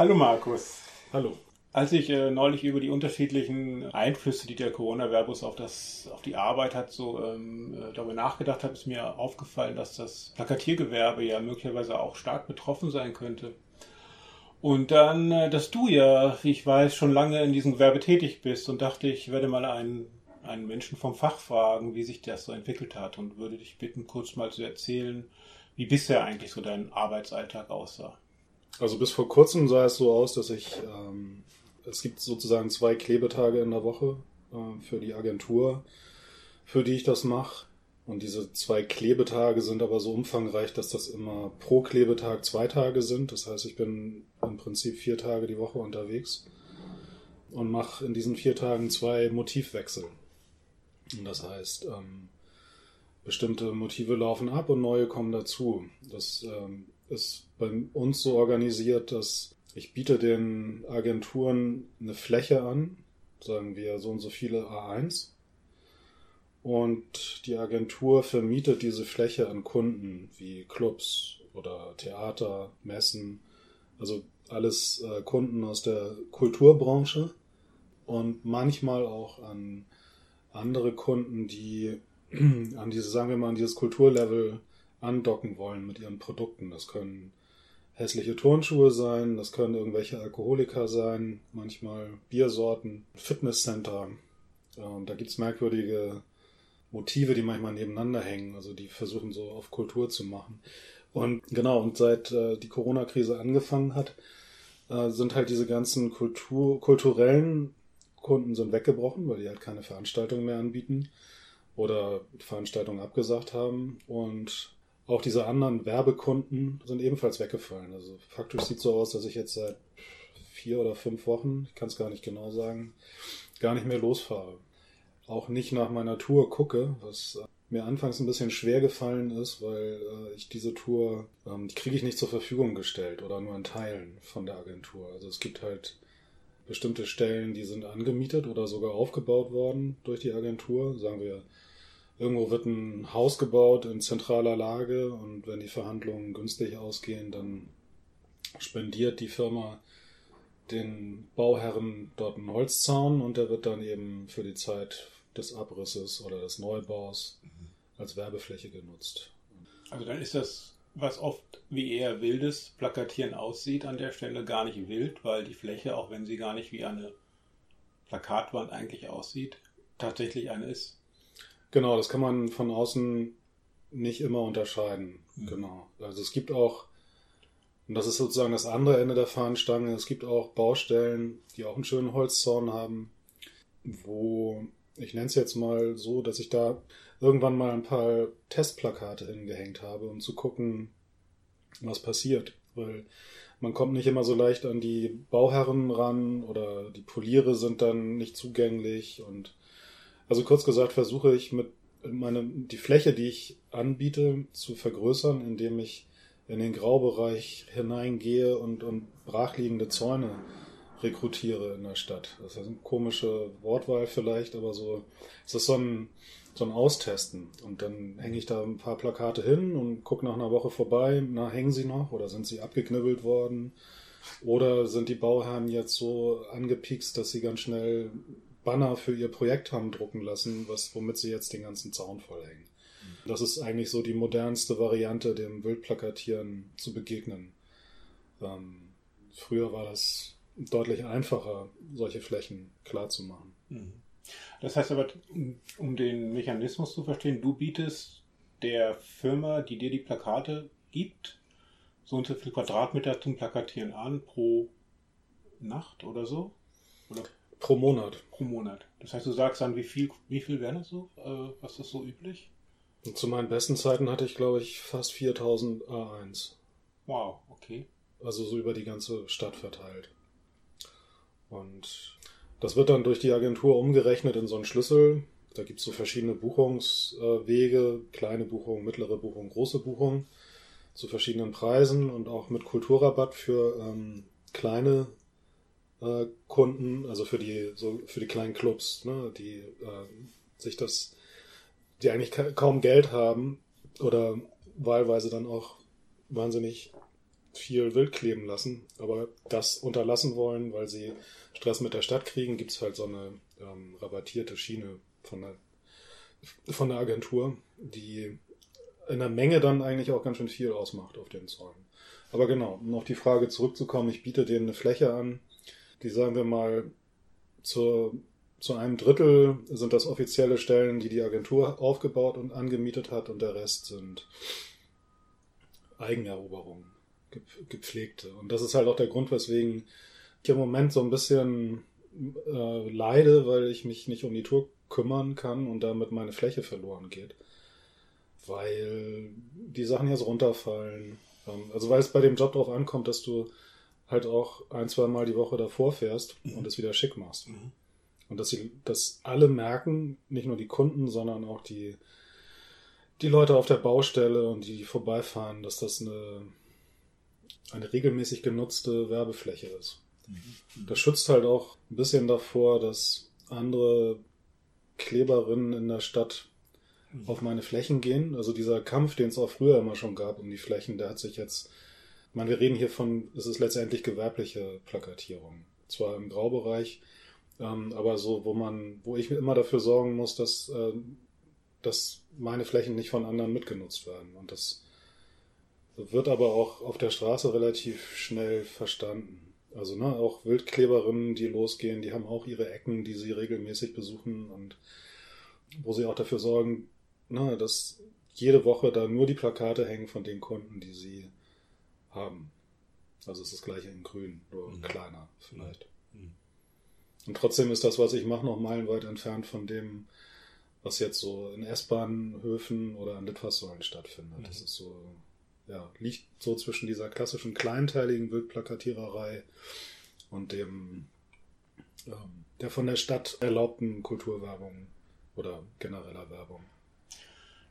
Hallo Markus. Hallo. Als ich äh, neulich über die unterschiedlichen Einflüsse, die der Coronavirus auf das, auf die Arbeit hat, so ähm, äh, darüber nachgedacht habe, ist mir aufgefallen, dass das Plakatiergewerbe ja möglicherweise auch stark betroffen sein könnte. Und dann, äh, dass du ja, wie ich weiß, schon lange in diesem Gewerbe tätig bist und dachte, ich werde mal einen, einen Menschen vom Fach fragen, wie sich das so entwickelt hat und würde dich bitten, kurz mal zu erzählen, wie bisher eigentlich so dein Arbeitsalltag aussah. Also bis vor kurzem sah es so aus, dass ich, ähm, es gibt sozusagen zwei Klebetage in der Woche äh, für die Agentur, für die ich das mache. Und diese zwei Klebetage sind aber so umfangreich, dass das immer pro Klebetag zwei Tage sind. Das heißt, ich bin im Prinzip vier Tage die Woche unterwegs und mache in diesen vier Tagen zwei Motivwechsel. Und das heißt, ähm, bestimmte Motive laufen ab und neue kommen dazu. Das ähm, ist bei uns so organisiert, dass ich biete den Agenturen eine Fläche an, sagen wir so und so viele A1 und die Agentur vermietet diese Fläche an Kunden wie Clubs oder Theater, Messen, also alles äh, Kunden aus der Kulturbranche und manchmal auch an andere Kunden, die an diese, sagen wir mal, an dieses Kulturlevel andocken wollen mit ihren Produkten. Das können hässliche Turnschuhe sein, das können irgendwelche Alkoholiker sein, manchmal Biersorten, Fitnesscenter. Und da gibt's merkwürdige Motive, die manchmal nebeneinander hängen, also die versuchen so auf Kultur zu machen. Und genau, und seit äh, die Corona-Krise angefangen hat, äh, sind halt diese ganzen Kultur, kulturellen Kunden sind weggebrochen, weil die halt keine Veranstaltungen mehr anbieten oder Veranstaltungen abgesagt haben. Und auch diese anderen Werbekunden sind ebenfalls weggefallen. Also faktisch sieht so aus, dass ich jetzt seit vier oder fünf Wochen, ich kann es gar nicht genau sagen, gar nicht mehr losfahre auch nicht nach meiner Tour gucke, was äh, mir anfangs ein bisschen schwer gefallen ist, weil äh, ich diese Tour, ähm, die kriege ich nicht zur Verfügung gestellt oder nur in Teilen von der Agentur. Also es gibt halt bestimmte Stellen, die sind angemietet oder sogar aufgebaut worden durch die Agentur. Sagen wir, irgendwo wird ein Haus gebaut in zentraler Lage und wenn die Verhandlungen günstig ausgehen, dann spendiert die Firma den Bauherren dort einen Holzzaun und der wird dann eben für die Zeit des Abrisses oder des Neubaus als Werbefläche genutzt. Also dann ist das, was oft wie eher wildes Plakatieren aussieht, an der Stelle gar nicht wild, weil die Fläche, auch wenn sie gar nicht wie eine Plakatwand eigentlich aussieht, tatsächlich eine ist. Genau, das kann man von außen nicht immer unterscheiden. Mhm. Genau. Also es gibt auch, und das ist sozusagen das andere Ende der Fahnenstange, es gibt auch Baustellen, die auch einen schönen Holzzaun haben, wo ich nenne es jetzt mal so, dass ich da irgendwann mal ein paar Testplakate hingehängt habe, um zu gucken, was passiert. Weil man kommt nicht immer so leicht an die Bauherren ran oder die Poliere sind dann nicht zugänglich und also kurz gesagt versuche ich mit meine, die Fläche, die ich anbiete, zu vergrößern, indem ich in den Graubereich hineingehe und, und brachliegende Zäune rekrutiere in der Stadt. Das ist eine komische Wortwahl vielleicht, aber so es ist so ein, so ein Austesten. Und dann hänge ich da ein paar Plakate hin und gucke nach einer Woche vorbei, na, hängen sie noch oder sind sie abgeknibbelt worden? Oder sind die Bauherren jetzt so angepikst, dass sie ganz schnell Banner für ihr Projekt haben drucken lassen, was, womit sie jetzt den ganzen Zaun vollhängen? Das ist eigentlich so die modernste Variante, dem Wildplakatieren zu begegnen. Ähm, früher war das deutlich einfacher, solche Flächen klar zu machen. Mhm. Das heißt aber, um den Mechanismus zu verstehen, du bietest der Firma, die dir die Plakate gibt, so und so viel Quadratmeter zum Plakatieren an pro Nacht oder so? Oder? Pro Monat. Pro Monat. Das heißt, du sagst dann, wie viel, wie viel wäre das so? Äh, was ist so üblich? Und zu meinen besten Zeiten hatte ich, glaube ich, fast 4000 A1. Wow, okay. Also so über die ganze Stadt verteilt. Und das wird dann durch die Agentur umgerechnet in so einen Schlüssel. Da gibt es so verschiedene Buchungswege, kleine Buchungen, mittlere Buchungen, große Buchungen zu verschiedenen Preisen und auch mit Kulturrabatt für ähm, kleine äh, Kunden, also für die so für die kleinen Clubs, ne, die äh, sich das, die eigentlich kaum Geld haben oder wahlweise dann auch wahnsinnig viel wild kleben lassen, aber das unterlassen wollen, weil sie Stress mit der Stadt kriegen, gibt es halt so eine ähm, rabattierte Schiene von der, von der Agentur, die in der Menge dann eigentlich auch ganz schön viel ausmacht auf den Zäunen. Aber genau, um auf die Frage zurückzukommen, ich biete denen eine Fläche an, die sagen wir mal zur, zu einem Drittel sind das offizielle Stellen, die die Agentur aufgebaut und angemietet hat und der Rest sind Eigeneroberungen, gepflegte. Und das ist halt auch der Grund, weswegen ich im Moment so ein bisschen äh, leide, weil ich mich nicht um die Tour kümmern kann und damit meine Fläche verloren geht. Weil die Sachen jetzt runterfallen. Ähm, also weil es bei dem Job darauf ankommt, dass du halt auch ein, zwei Mal die Woche davor fährst mhm. und es wieder schick machst. Mhm. Und dass sie, dass alle merken, nicht nur die Kunden, sondern auch die, die Leute auf der Baustelle und die, die vorbeifahren, dass das eine, eine regelmäßig genutzte Werbefläche ist. Mhm. Das schützt halt auch ein bisschen davor, dass andere Kleberinnen in der Stadt mhm. auf meine Flächen gehen. Also dieser Kampf, den es auch früher immer schon gab um die Flächen, der hat sich jetzt, ich meine, wir reden hier von, es ist letztendlich gewerbliche Plakatierung. Zwar im Graubereich, ähm, aber so, wo man, wo ich immer dafür sorgen muss, dass, äh, dass meine Flächen nicht von anderen mitgenutzt werden. Und das wird aber auch auf der Straße relativ schnell verstanden. Also ne, auch Wildkleberinnen, die losgehen, die haben auch ihre Ecken, die sie regelmäßig besuchen und wo sie auch dafür sorgen, ne, dass jede Woche da nur die Plakate hängen von den Kunden, die sie haben. Also es ist das gleiche in grün, nur mhm. kleiner vielleicht. Mhm. Und trotzdem ist das, was ich mache, noch meilenweit entfernt von dem, was jetzt so in S-Bahnhöfen oder an Litfaßsäulen stattfindet. Mhm. Das ist so ja, liegt so zwischen dieser klassischen kleinteiligen Wildplakatiererei und dem ähm, der von der Stadt erlaubten Kulturwerbung oder genereller Werbung.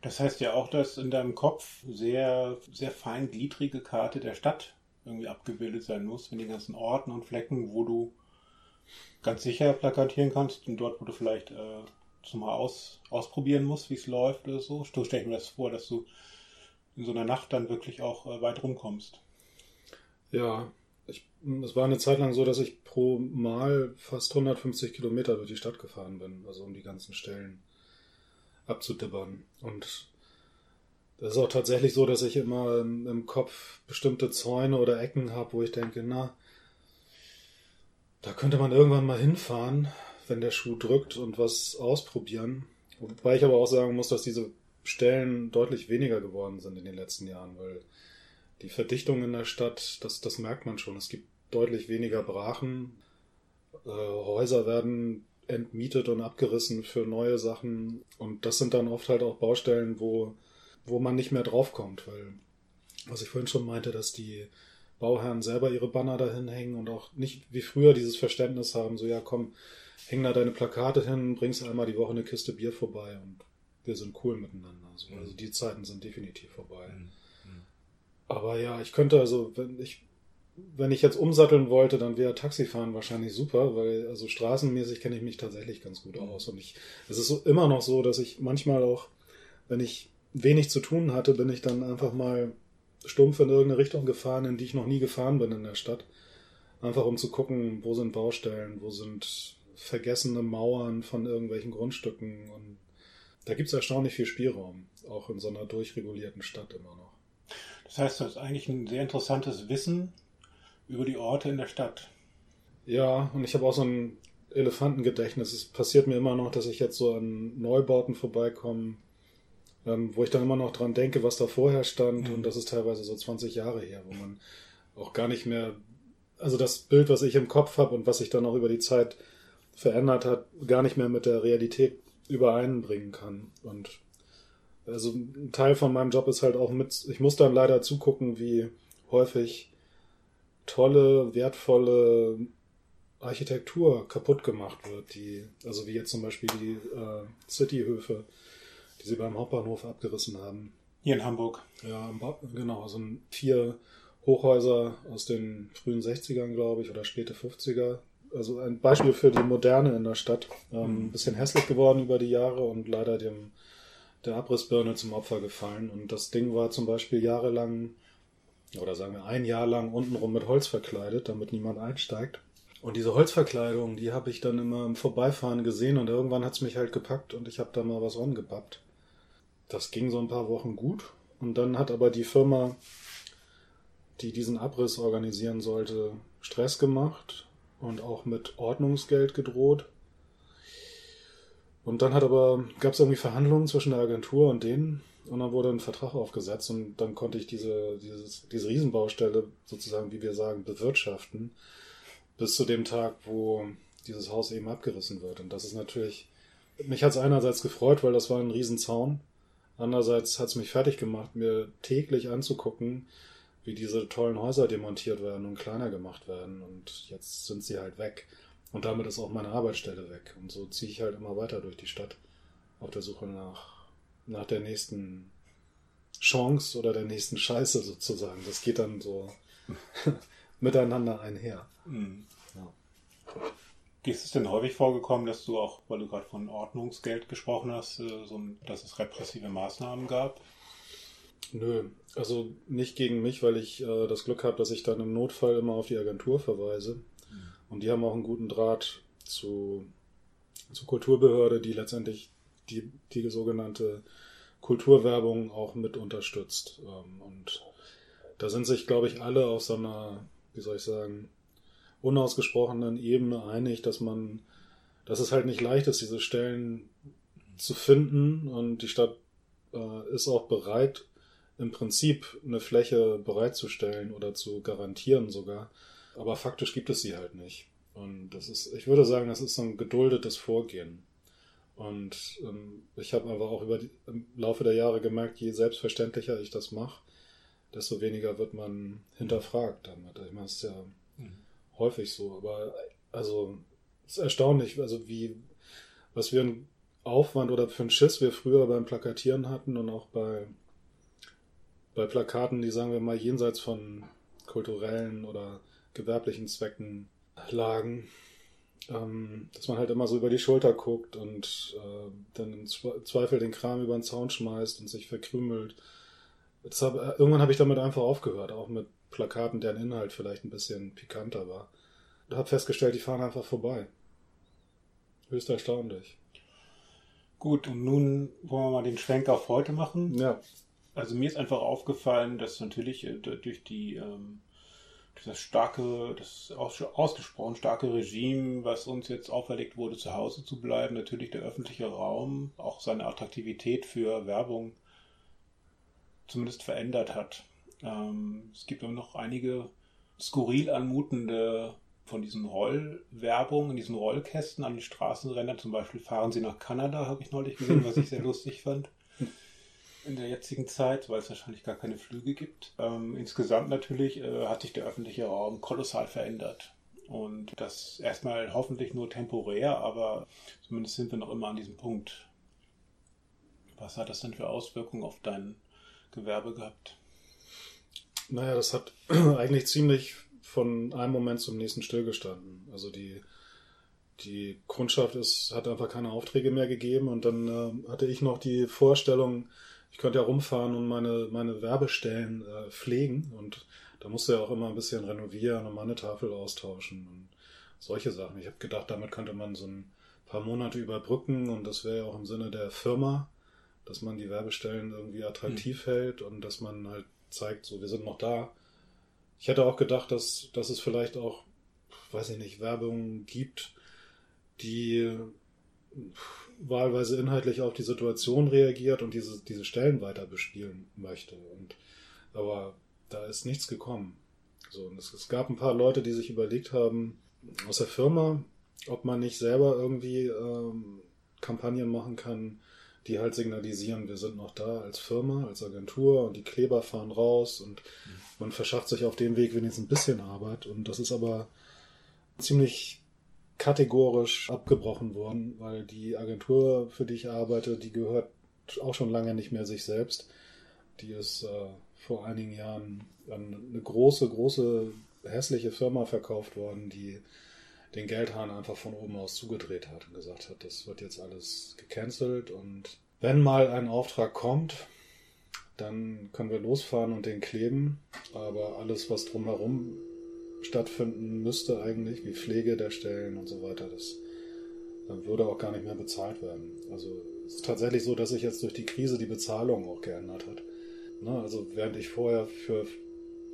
Das heißt ja auch, dass in deinem Kopf sehr, sehr feingliedrige Karte der Stadt irgendwie abgebildet sein muss, mit den ganzen Orten und Flecken, wo du ganz sicher plakatieren kannst und dort, wo du vielleicht äh, zumal aus, ausprobieren musst, wie es läuft oder so. Du stell mir das vor, dass du in so einer Nacht dann wirklich auch äh, weit rumkommst. Ja, ich, es war eine Zeit lang so, dass ich pro Mal fast 150 Kilometer durch die Stadt gefahren bin, also um die ganzen Stellen abzudibbern. Und das ist auch tatsächlich so, dass ich immer im, im Kopf bestimmte Zäune oder Ecken habe, wo ich denke, na, da könnte man irgendwann mal hinfahren, wenn der Schuh drückt und was ausprobieren. Wobei ich aber auch sagen muss, dass diese Stellen deutlich weniger geworden sind in den letzten Jahren, weil die Verdichtung in der Stadt, das, das merkt man schon. Es gibt deutlich weniger Brachen. Äh, Häuser werden entmietet und abgerissen für neue Sachen. Und das sind dann oft halt auch Baustellen, wo, wo man nicht mehr draufkommt, weil, was ich vorhin schon meinte, dass die Bauherren selber ihre Banner dahin hängen und auch nicht wie früher dieses Verständnis haben, so ja komm, häng da deine Plakate hin, bringst einmal die Woche eine Kiste Bier vorbei und wir sind cool miteinander. So. Mhm. Also die Zeiten sind definitiv vorbei. Mhm. mhm. Aber ja, ich könnte also, wenn ich, wenn ich jetzt umsatteln wollte, dann wäre Taxifahren wahrscheinlich super, weil also straßenmäßig kenne ich mich tatsächlich ganz gut mhm. aus. Und ich, es ist so, immer noch so, dass ich manchmal auch, wenn ich wenig zu tun hatte, bin ich dann einfach mal stumpf in irgendeine Richtung gefahren, in die ich noch nie gefahren bin in der Stadt. Einfach um zu gucken, wo sind Baustellen, wo sind vergessene Mauern von irgendwelchen Grundstücken und da gibt es erstaunlich viel Spielraum, auch in so einer durchregulierten Stadt immer noch. Das heißt, du hast eigentlich ein sehr interessantes Wissen über die Orte in der Stadt. Ja, und ich habe auch so ein Elefantengedächtnis. Es passiert mir immer noch, dass ich jetzt so an Neubauten vorbeikomme, ähm, wo ich dann immer noch dran denke, was da vorher stand. Mhm. Und das ist teilweise so 20 Jahre her, wo man auch gar nicht mehr, also das Bild, was ich im Kopf habe und was sich dann auch über die Zeit verändert hat, gar nicht mehr mit der Realität übereinbringen kann. Und also ein Teil von meinem Job ist halt auch mit, ich muss dann leider zugucken, wie häufig tolle, wertvolle Architektur kaputt gemacht wird, die, also wie jetzt zum Beispiel die äh, Cityhöfe, die sie beim Hauptbahnhof abgerissen haben. Hier in Hamburg. Ja, genau, also vier Hochhäuser aus den frühen 60ern, glaube ich, oder späte 50er, also ein Beispiel für die Moderne in der Stadt. Ähm, ein bisschen hässlich geworden über die Jahre und leider dem der Abrissbirne zum Opfer gefallen. Und das Ding war zum Beispiel jahrelang oder sagen wir ein Jahr lang untenrum mit Holz verkleidet, damit niemand einsteigt. Und diese Holzverkleidung, die habe ich dann immer im Vorbeifahren gesehen und irgendwann hat es mich halt gepackt und ich habe da mal was rangepappt. Das ging so ein paar Wochen gut und dann hat aber die Firma, die diesen Abriss organisieren sollte, Stress gemacht und auch mit Ordnungsgeld gedroht. Und dann hat aber, gab es irgendwie Verhandlungen zwischen der Agentur und denen und dann wurde ein Vertrag aufgesetzt und dann konnte ich diese, dieses, diese Riesenbaustelle sozusagen, wie wir sagen, bewirtschaften, bis zu dem Tag, wo dieses Haus eben abgerissen wird. Und das ist natürlich, mich hat es einerseits gefreut, weil das war ein Riesenzaun. Andererseits hat es mich fertig gemacht, mir täglich anzugucken, wie diese tollen Häuser demontiert werden und kleiner gemacht werden. Und jetzt sind sie halt weg. Und damit ist auch meine Arbeitsstelle weg. Und so ziehe ich halt immer weiter durch die Stadt auf der Suche nach nach der nächsten Chance oder der nächsten Scheiße sozusagen. Das geht dann so miteinander einher. Mhm. Ja. Ist es denn häufig vorgekommen, dass du auch, weil du gerade von Ordnungsgeld gesprochen hast, äh, so, dass es repressive Maßnahmen gab? Nö, also nicht gegen mich, weil ich äh, das Glück habe, dass ich dann im Notfall immer auf die Agentur verweise. Mhm. Und die haben auch einen guten Draht zu, zur Kulturbehörde, die letztendlich die, die sogenannte Kulturwerbung auch mit unterstützt. Ähm, und da sind sich, glaube ich, alle auf so einer, wie soll ich sagen, unausgesprochenen Ebene einig, dass man, dass es halt nicht leicht ist, diese Stellen zu finden und die Stadt äh, ist auch bereit, im Prinzip eine Fläche bereitzustellen oder zu garantieren sogar. Aber faktisch gibt es sie halt nicht. Und das ist, ich würde sagen, das ist so ein geduldetes Vorgehen. Und ähm, ich habe aber auch über die, im Laufe der Jahre gemerkt, je selbstverständlicher ich das mache, desto weniger wird man hinterfragt damit. Ich meine, es ist ja mhm. häufig so, aber also es ist erstaunlich, also wie, was wir einen Aufwand oder für einen Schiss wir früher beim Plakatieren hatten und auch bei, bei Plakaten, die sagen wir mal jenseits von kulturellen oder gewerblichen Zwecken lagen, ähm, dass man halt immer so über die Schulter guckt und äh, dann im Zweifel den Kram über den Zaun schmeißt und sich verkrümelt. Hab, äh, irgendwann habe ich damit einfach aufgehört, auch mit Plakaten, deren Inhalt vielleicht ein bisschen pikanter war. Und habe festgestellt, die fahren einfach vorbei. Höchst erstaunlich. Gut, und nun wollen wir mal den Schwenk auf heute machen. Ja. Also mir ist einfach aufgefallen, dass natürlich äh, durch die ähm, das starke, das ausgesprochen starke Regime, was uns jetzt auferlegt wurde, zu Hause zu bleiben, natürlich der öffentliche Raum auch seine Attraktivität für Werbung zumindest verändert hat. Ähm, es gibt immer noch einige skurril anmutende von diesen Rollwerbungen, diesen Rollkästen an den Straßenrändern, zum Beispiel fahren sie nach Kanada, habe ich neulich gesehen, was ich sehr lustig fand in der jetzigen Zeit, weil es wahrscheinlich gar keine Flüge gibt. Ähm, insgesamt natürlich äh, hat sich der öffentliche Raum kolossal verändert. Und das erstmal hoffentlich nur temporär, aber zumindest sind wir noch immer an diesem Punkt. Was hat das denn für Auswirkungen auf dein Gewerbe gehabt? Naja, das hat eigentlich ziemlich von einem Moment zum nächsten stillgestanden. Also die, die Kundschaft ist, hat einfach keine Aufträge mehr gegeben und dann äh, hatte ich noch die Vorstellung, ich könnte ja rumfahren und meine, meine Werbestellen äh, pflegen und da musste ja auch immer ein bisschen renovieren und meine Tafel austauschen und solche Sachen. Ich habe gedacht, damit könnte man so ein paar Monate überbrücken und das wäre ja auch im Sinne der Firma, dass man die Werbestellen irgendwie attraktiv mhm. hält und dass man halt zeigt, so wir sind noch da. Ich hätte auch gedacht, dass, dass es vielleicht auch, weiß ich nicht, Werbung gibt, die wahlweise inhaltlich auf die Situation reagiert und diese, diese Stellen weiter bespielen möchte. Und, aber da ist nichts gekommen. So, und es, es gab ein paar Leute, die sich überlegt haben, aus der Firma, ob man nicht selber irgendwie ähm, Kampagnen machen kann, die halt signalisieren, wir sind noch da als Firma, als Agentur und die Kleber fahren raus und mhm. man verschafft sich auf dem Weg wenigstens ein bisschen Arbeit. Und das ist aber ziemlich kategorisch abgebrochen worden, weil die Agentur, für die ich arbeite, die gehört auch schon lange nicht mehr sich selbst. Die ist äh, vor einigen Jahren an eine große, große, hässliche Firma verkauft worden, die den Geldhahn einfach von oben aus zugedreht hat und gesagt hat, das wird jetzt alles gecancelt und wenn mal ein Auftrag kommt, dann können wir losfahren und den kleben. Aber alles, was drumherum stattfinden müsste eigentlich, wie Pflege der Stellen und so weiter, das würde auch gar nicht mehr bezahlt werden. Also es ist tatsächlich so, dass sich jetzt durch die Krise die Bezahlung auch geändert hat. Ne, also während ich vorher für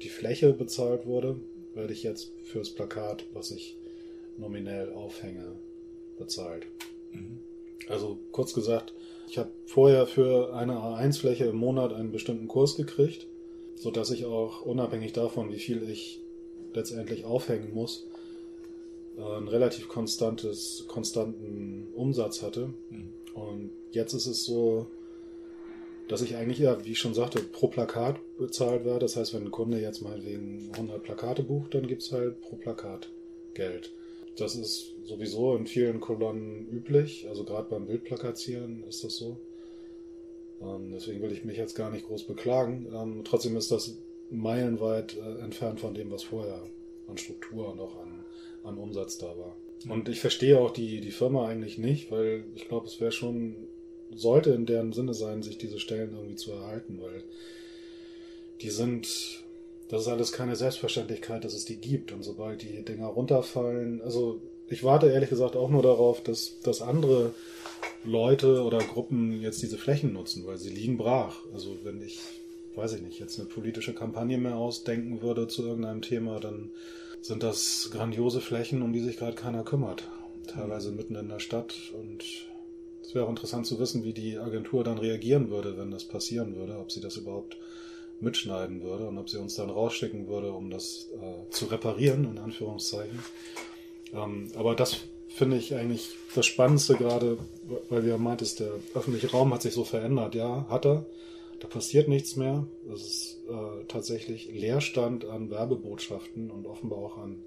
die Fläche bezahlt wurde, werde ich jetzt fürs Plakat, was ich nominell aufhänge, bezahlt. Mhm. Also kurz gesagt, ich habe vorher für eine A1-Fläche im Monat einen bestimmten Kurs gekriegt, sodass ich auch unabhängig davon, wie viel ich letztendlich aufhängen muss, einen relativ konstantes, konstanten Umsatz hatte. Mhm. Und jetzt ist es so, dass ich eigentlich ja, wie ich schon sagte, pro Plakat bezahlt werde. Das heißt, wenn ein Kunde jetzt mal wegen 100 Plakate bucht, dann gibt es halt pro Plakat Geld. Das ist sowieso in vielen Kolonnen üblich. Also gerade beim Bildplakatieren ist das so. Ähm, deswegen will ich mich jetzt gar nicht groß beklagen. Ähm, trotzdem ist das meilenweit äh, entfernt von dem, was vorher an Struktur und auch an, an Umsatz da war. Und ich verstehe auch die, die Firma eigentlich nicht, weil ich glaube, es wäre schon, sollte in deren Sinne sein, sich diese Stellen irgendwie zu erhalten, weil die sind, das ist alles keine Selbstverständlichkeit, dass es die gibt. Und sobald die Dinger runterfallen, also ich warte ehrlich gesagt auch nur darauf, dass, dass andere Leute oder Gruppen jetzt diese Flächen nutzen, weil sie liegen brach. Also wenn ich, weiß ich nicht, jetzt eine politische Kampagne mehr ausdenken würde zu irgendeinem Thema, dann sind das grandiose Flächen, um die sich gerade keiner kümmert. Teilweise mitten in der Stadt und es wäre auch interessant zu wissen, wie die Agentur dann reagieren würde, wenn das passieren würde, ob sie das überhaupt mitschneiden würde und ob sie uns dann rausschicken würde, um das äh, zu reparieren, in Anführungszeichen. Ähm, aber das finde ich eigentlich das Spannendste gerade, weil ja meintest, der öffentliche Raum hat sich so verändert. Ja, hat er. Da passiert nichts mehr. Es ist äh, tatsächlich Leerstand an Werbebotschaften und offenbar auch an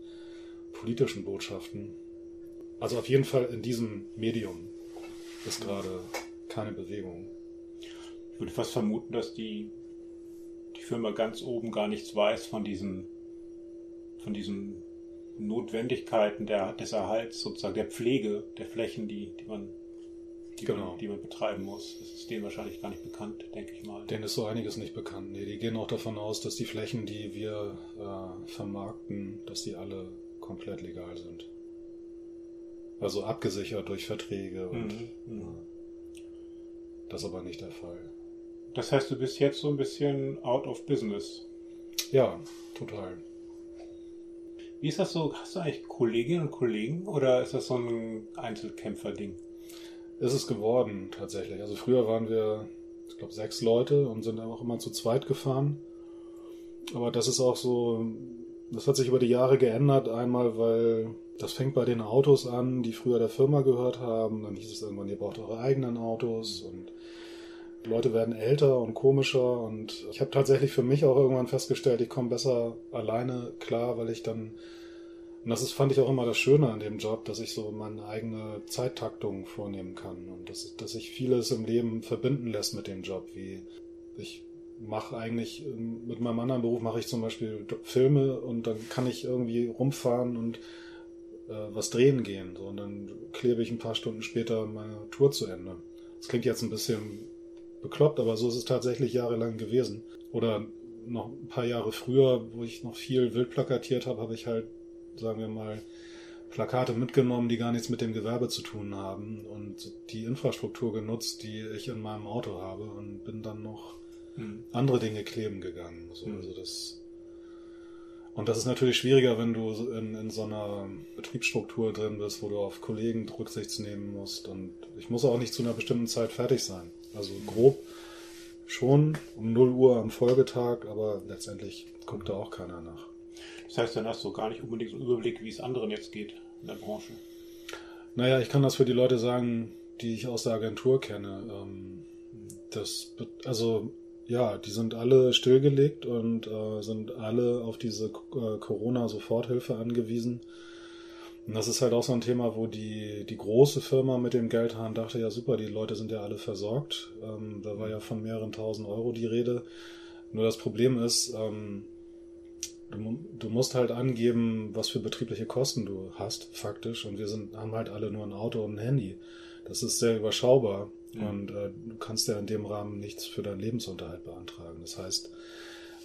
politischen Botschaften. Also auf jeden Fall in diesem Medium ist gerade keine Bewegung. Ich würde fast vermuten, dass die, die Firma ganz oben gar nichts weiß von diesen, von diesen Notwendigkeiten der, des Erhalts, sozusagen der Pflege der Flächen, die, die man die, genau. man, die man betreiben muss. Das ist denen wahrscheinlich gar nicht bekannt, denke ich mal. Denen ist so einiges nicht bekannt. Nee, die gehen auch davon aus, dass die Flächen, die wir äh, vermarkten, dass die alle komplett legal sind. Also abgesichert durch Verträge und mhm. mhm. ja, das ist aber nicht der Fall. Das heißt, du bist jetzt so ein bisschen out of business. Ja, total. Wie ist das so? Hast du eigentlich Kolleginnen und Kollegen oder ist das so ein Einzelkämpfer-Ding? Ist es geworden, tatsächlich. Also früher waren wir, ich glaube, sechs Leute und sind auch immer zu zweit gefahren. Aber das ist auch so, das hat sich über die Jahre geändert. Einmal, weil das fängt bei den Autos an, die früher der Firma gehört haben. Dann hieß es irgendwann, ihr braucht eure eigenen Autos und Leute werden älter und komischer und ich habe tatsächlich für mich auch irgendwann festgestellt, ich komme besser alleine klar, weil ich dann und das ist, fand ich auch immer das Schöne an dem Job, dass ich so meine eigene Zeittaktung vornehmen kann und dass, dass sich vieles im Leben verbinden lässt mit dem Job. Wie ich mache eigentlich mit meinem anderen Beruf mache ich zum Beispiel Filme und dann kann ich irgendwie rumfahren und äh, was drehen gehen. So, und dann klebe ich ein paar Stunden später meine Tour zu Ende. Das klingt jetzt ein bisschen bekloppt, aber so ist es tatsächlich jahrelang gewesen. Oder noch ein paar Jahre früher, wo ich noch viel wild plakatiert habe, habe ich halt, sagen wir mal, Plakate mitgenommen, die gar nichts mit dem Gewerbe zu tun haben und die Infrastruktur genutzt, die ich in meinem Auto habe und bin dann noch mhm. andere Dinge kleben gegangen. So, mhm. Also das und das ist natürlich schwieriger, wenn du in, in so einer Betriebsstruktur drin bist, wo du auf Kollegen Rücksicht nehmen musst. Und ich muss auch nicht zu einer bestimmten Zeit fertig sein. Also grob schon um 0 Uhr am Folgetag, aber letztendlich guckt da auch keiner nach. Das heißt, dann hast du gar nicht unbedingt so einen Überblick, wie es anderen jetzt geht in der Branche. Naja, ich kann das für die Leute sagen, die ich aus der Agentur kenne. Ähm, das, also ja, die sind alle stillgelegt und äh, sind alle auf diese äh, Corona-Soforthilfe angewiesen. Und das ist halt auch so ein Thema, wo die, die große Firma mit dem Geldhahn dachte, ja super, die Leute sind ja alle versorgt. Ähm, da war ja von mehreren tausend Euro die Rede. Nur das Problem ist, ähm, du, du, musst halt angeben, was für betriebliche Kosten du hast, faktisch. Und wir sind, haben halt alle nur ein Auto und ein Handy. Das ist sehr überschaubar. Mhm. Und äh, du kannst ja in dem Rahmen nichts für deinen Lebensunterhalt beantragen. Das heißt,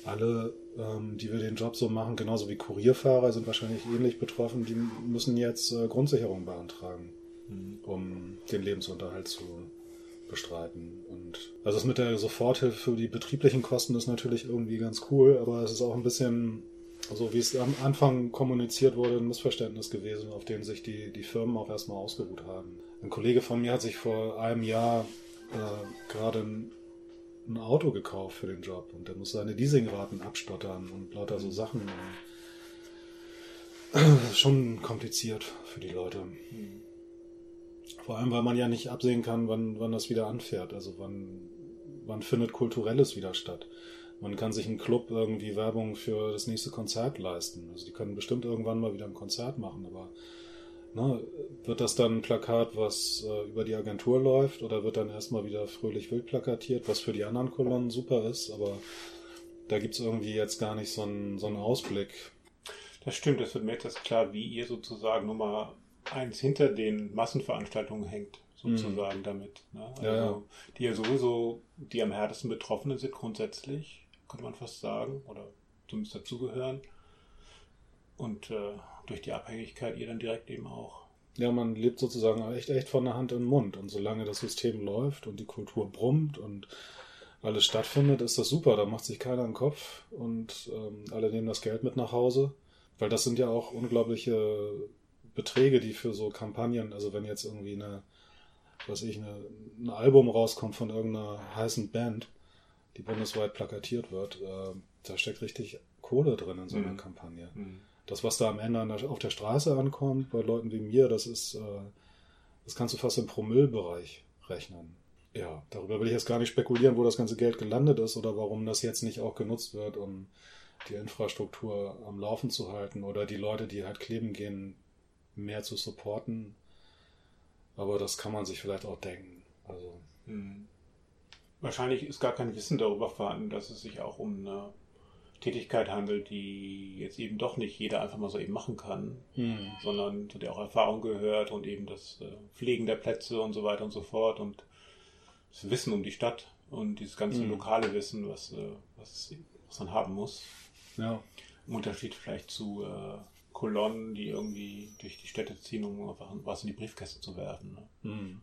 alle, ähm, die wir den Job so machen, genauso wie Kurierfahrer, sind wahrscheinlich ähnlich betroffen. Die müssen jetzt äh, Grundsicherung beantragen, mhm. um den Lebensunterhalt zu bestreiten. Und also das mit der Soforthilfe für die betrieblichen Kosten ist natürlich irgendwie ganz cool, aber es ist auch ein bisschen, so wie es am Anfang kommuniziert wurde, ein Missverständnis gewesen, auf dem sich die, die Firmen auch erstmal ausgeruht haben. Ein Kollege von mir hat sich vor einem Jahr äh, gerade ein, ein, Auto gekauft für den Job und der muss seine Leasingraten abstottern und lauter so Sachen. schon kompliziert für die Leute. Vor allem, weil man ja nicht absehen kann, wann, wann das wieder anfährt. Also wann, wann findet Kulturelles wieder statt. Man kann sich ein Club irgendwie Werbung für das nächste Konzert leisten. Also die können bestimmt irgendwann mal wieder ein Konzert machen, aber ne, wird das dann ein Plakat, was äh, über die Agentur läuft, oder wird dann erstmal wieder fröhlich wild plakatiert, was für die anderen Kolonnen super ist, aber da gibt es irgendwie jetzt gar nicht so einen, so einen Ausblick. Das stimmt, es wird mir jetzt klar, wie ihr sozusagen Nummer eins hinter den Massenveranstaltungen hängt, sozusagen mhm. damit. Ne? Also, ja, ja. Die ja sowieso die am härtesten Betroffenen sind, grundsätzlich, könnte man fast sagen, oder zumindest dazugehören. Und äh, durch die Abhängigkeit ihr dann direkt eben auch. Ja, man lebt sozusagen echt, echt von der Hand in den Mund. Und solange das System läuft und die Kultur brummt und alles stattfindet, ist das super. Da macht sich keiner einen Kopf und ähm, alle nehmen das Geld mit nach Hause. Weil das sind ja auch unglaubliche Beträge, die für so Kampagnen, also wenn jetzt irgendwie eine, was ich, eine, ein Album rauskommt von irgendeiner heißen Band, die bundesweit plakatiert wird, äh, da steckt richtig Kohle drin in so einer mhm. Kampagne. Mhm. Das, was da am Ende der, auf der Straße ankommt, bei Leuten wie mir, das ist, äh, das kannst du fast im Promillbereich rechnen. Ja, darüber will ich jetzt gar nicht spekulieren, wo das ganze Geld gelandet ist oder warum das jetzt nicht auch genutzt wird, um die Infrastruktur am Laufen zu halten oder die Leute, die halt kleben gehen, mehr zu supporten. Aber das kann man sich vielleicht auch denken. Also. Hm. Wahrscheinlich ist gar kein Wissen darüber vorhanden, dass es sich auch um eine Tätigkeit handelt, die jetzt eben doch nicht jeder einfach mal so eben machen kann, hm. sondern zu der auch Erfahrung gehört und eben das äh, Pflegen der Plätze und so weiter und so fort und das Wissen um die Stadt und dieses ganze hm. lokale Wissen, was, äh, was, was man haben muss. Ja. Im Unterschied vielleicht zu äh, Kolonnen, die irgendwie durch die Städte ziehen, um einfach was in die Briefkäste zu werfen. Ne? Mhm.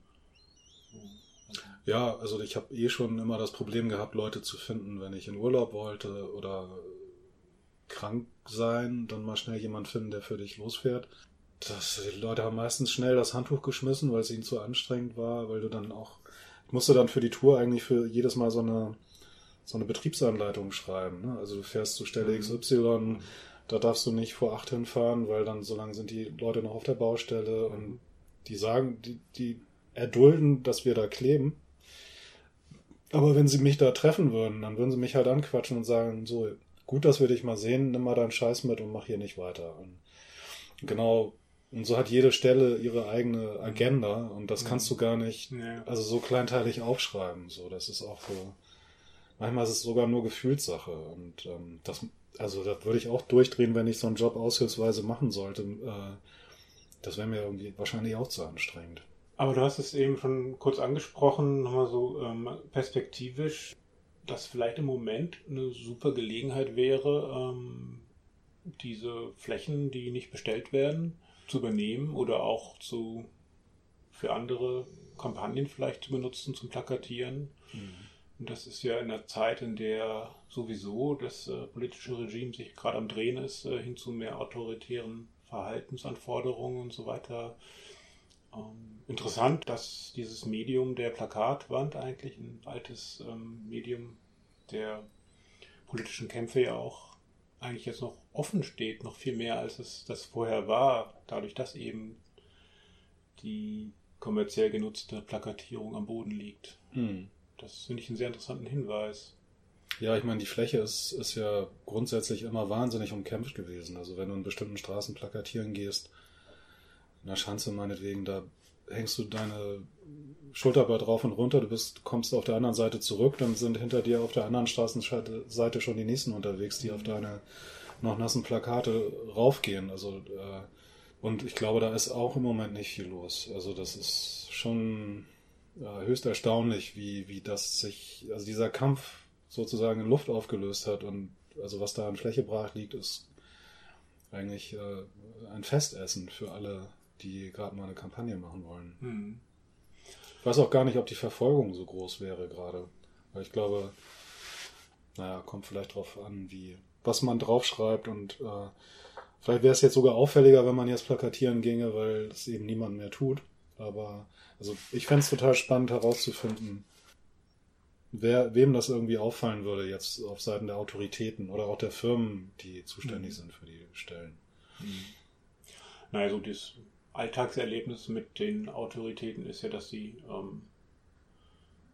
Ja, also ich habe eh schon immer das Problem gehabt, Leute zu finden, wenn ich in Urlaub wollte oder krank sein, dann mal schnell jemand finden, der für dich losfährt. Das, die Leute haben meistens schnell das Handtuch geschmissen, weil es ihnen zu anstrengend war, weil du dann auch, ich musste dann für die Tour eigentlich für jedes Mal so eine, so eine Betriebsanleitung schreiben. Ne? Also du fährst zu Stelle mhm. XY, da darfst du nicht vor acht hinfahren, weil dann so lange sind die Leute noch auf der Baustelle und die sagen, die, die erdulden, dass wir da kleben. Aber wenn sie mich da treffen würden, dann würden sie mich halt anquatschen und sagen, so, gut, dass wir dich mal sehen, nimm mal deinen Scheiß mit und mach hier nicht weiter. Und genau, und so hat jede Stelle ihre eigene Agenda und das kannst du gar nicht, also so kleinteilig aufschreiben. So, das ist auch so. Manchmal ist es sogar nur Gefühlssache und ähm, das also da würde ich auch durchdrehen, wenn ich so einen Job aushilfsweise machen sollte. Äh, das wäre mir irgendwie wahrscheinlich auch zu anstrengend. Aber du hast es eben schon kurz angesprochen, nochmal so ähm, perspektivisch, dass vielleicht im Moment eine super Gelegenheit wäre, ähm, diese Flächen, die nicht bestellt werden, zu übernehmen oder auch zu für andere Kampagnen vielleicht zu benutzen, zum Plakatieren. Mhm. Und das ist ja in einer Zeit, in der sowieso das äh, politische Regime sich gerade am Drehen ist, äh, hin zu mehr autoritären Verhaltensanforderungen und so weiter. Ähm, interessant, dass dieses Medium der Plakatwand eigentlich ein altes ähm, Medium der politischen Kämpfe ja auch eigentlich jetzt noch offen steht, noch viel mehr als es das vorher war, dadurch, dass eben die kommerziell genutzte Plakatierung am Boden liegt. Hm. Das finde ich einen sehr interessanten Hinweis. Ja, ich meine, die Fläche ist, ist ja grundsätzlich immer wahnsinnig umkämpft gewesen. Also wenn du in bestimmten Straßen plakatieren gehst, in der Schanze meinetwegen, da hängst du deine Schulterblatt drauf und runter, du bist, kommst auf der anderen Seite zurück, dann sind hinter dir auf der anderen Straßenseite schon die nächsten unterwegs, die auf deine noch nassen Plakate raufgehen. Also äh, und ich glaube, da ist auch im Moment nicht viel los. Also das ist schon äh, höchst erstaunlich, wie, wie das sich, also dieser Kampf sozusagen in Luft aufgelöst hat und also was da an Fläche brach liegt, ist eigentlich äh, ein Festessen für alle, die gerade mal eine Kampagne machen wollen. Mhm. Ich weiß auch gar nicht, ob die Verfolgung so groß wäre gerade. Weil ich glaube, naja, kommt vielleicht drauf an, wie, was man draufschreibt und äh, vielleicht wäre es jetzt sogar auffälliger, wenn man jetzt plakatieren ginge, weil es eben niemand mehr tut. Aber also ich fände es total spannend herauszufinden, wer, wem das irgendwie auffallen würde jetzt auf Seiten der Autoritäten oder auch der Firmen, die zuständig mhm. sind für die Stellen. Mhm. Naja, so das Alltagserlebnis mit den Autoritäten ist ja, dass sie ähm,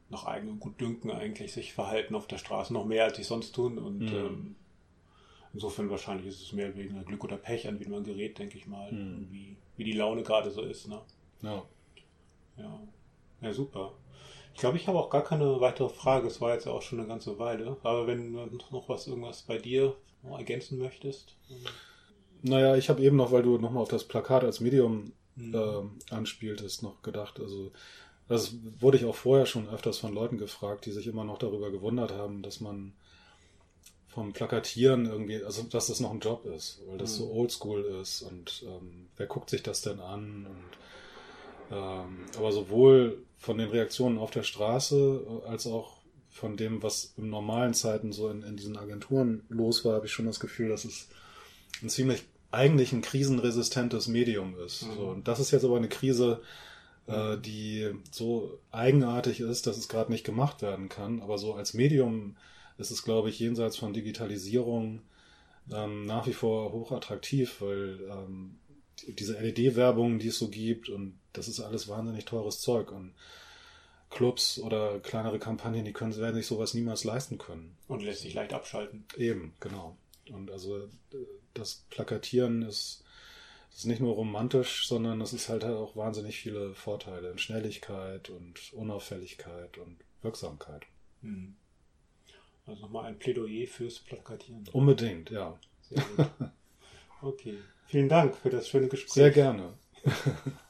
nach eigenem Gutdünken eigentlich sich verhalten auf der Straße noch mehr, als sie sonst tun. Und mhm. ähm, insofern wahrscheinlich ist es mehr wegen Glück oder Pech, an wie man gerät, denke ich mal, mhm. wie, wie die Laune gerade so ist. Ne? Ja. ja. Ja, super. Ich glaube, ich habe auch gar keine weitere Frage. Es war jetzt auch schon eine ganze Weile. Aber wenn du noch was, irgendwas bei dir ergänzen möchtest. Naja, ich habe eben noch, weil du nochmal auf das Plakat als Medium mhm. äh, anspieltest, noch gedacht. Also, das wurde ich auch vorher schon öfters von Leuten gefragt, die sich immer noch darüber gewundert haben, dass man vom Plakatieren irgendwie, also dass das noch ein Job ist, weil das mhm. so oldschool ist und ähm, wer guckt sich das denn an und ähm, aber sowohl von den Reaktionen auf der Straße äh, als auch von dem, was in normalen Zeiten so in, in diesen Agenturen los war, habe ich schon das Gefühl, dass es ein ziemlich eigentlich ein krisenresistentes Medium ist. Mhm. So, und das ist jetzt aber eine Krise, äh, die so eigenartig ist, dass es gerade nicht gemacht werden kann. Aber so als Medium ist es, glaube ich, jenseits von Digitalisierung ähm, nach wie vor hochattraktiv, weil ähm, diese LED-Werbung, die es so gibt, und das ist alles wahnsinnig teures Zeug. Und Clubs oder kleinere Kampagnen, die können, werden sich sowas niemals leisten können. Und lässt sich leicht abschalten. Eben, genau. Und also das Plakatieren ist, ist nicht nur romantisch, sondern es ist halt, halt auch wahnsinnig viele Vorteile in Schnelligkeit und Unauffälligkeit und Wirksamkeit. Hm. Also nochmal ein Plädoyer fürs Plakatieren. Unbedingt, ja. Sehr gut. Okay. Vielen Dank für das schöne Gespräch. Sehr gerne.